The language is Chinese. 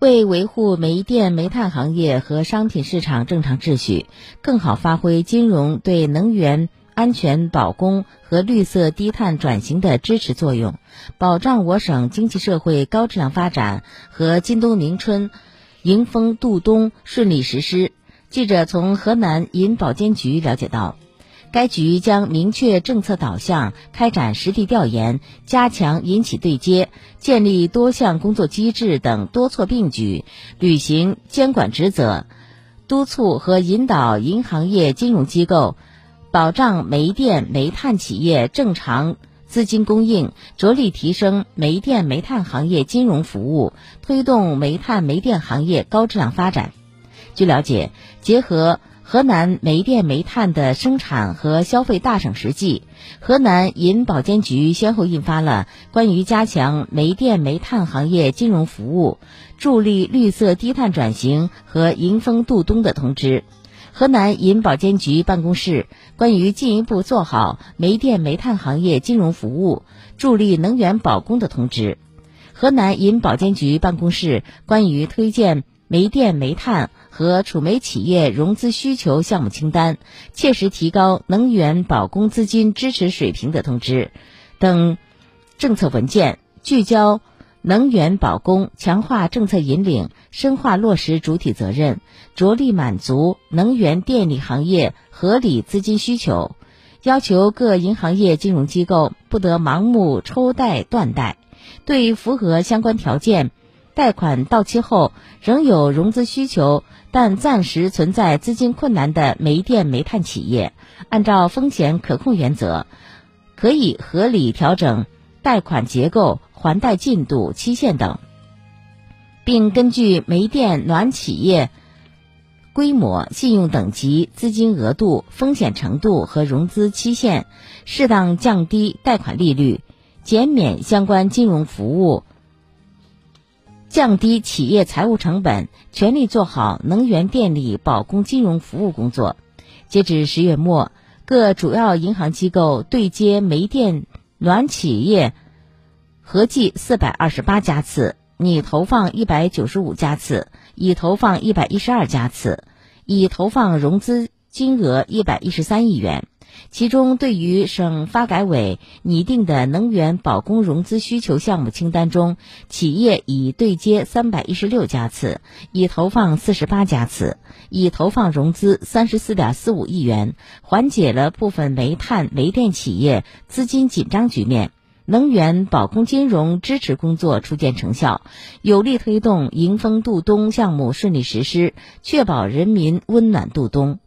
为维护煤电、煤炭行业和商品市场正常秩序，更好发挥金融对能源安全保供和绿色低碳转型的支持作用，保障我省经济社会高质量发展和今冬明春迎风度冬顺利实施。记者从河南银保监局了解到。该局将明确政策导向，开展实地调研，加强银企对接，建立多项工作机制等多措并举，履行监管职责，督促和引导银行业金融机构保障煤电煤炭企业正常资金供应，着力提升煤电煤炭行业金融服务，推动煤炭煤电行业高质量发展。据了解，结合。河南煤电煤炭的生产和消费大省实际，河南银保监局先后印发了关于加强煤电煤炭行业金融服务、助力绿色低碳转型和迎风度冬的通知；河南银保监局办公室关于进一步做好煤电煤炭行业金融服务、助力能源保供的通知；河南银保监局办公室关于推荐煤电煤炭。和储煤企业融资需求项目清单，切实提高能源保供资金支持水平的通知等政策文件，聚焦能源保供，强化政策引领，深化落实主体责任，着力满足能源电力行业合理资金需求。要求各银行业金融机构不得盲目抽贷断贷，对符合相关条件。贷款到期后仍有融资需求，但暂时存在资金困难的煤电煤炭企业，按照风险可控原则，可以合理调整贷款结构、还贷进度、期限等，并根据煤电暖企业规模、信用等级、资金额度、风险程度和融资期限，适当降低贷款利率，减免相关金融服务。降低企业财务成本，全力做好能源电力保供金融服务工作。截至十月末，各主要银行机构对接煤电暖企业合计四百二十八家次，拟投放一百九十五家次，已投放一百一十二家次，已投放融资金额一百一十三亿元。其中，对于省发改委拟定的能源保供融资需求项目清单中，企业已对接三百一十六家次，已投放四十八家次，已投放融资三十四点四五亿元，缓解了部分煤炭煤电企业资金紧张局面，能源保供金融支持工作初见成效，有力推动迎风度冬项目顺利实施，确保人民温暖度冬。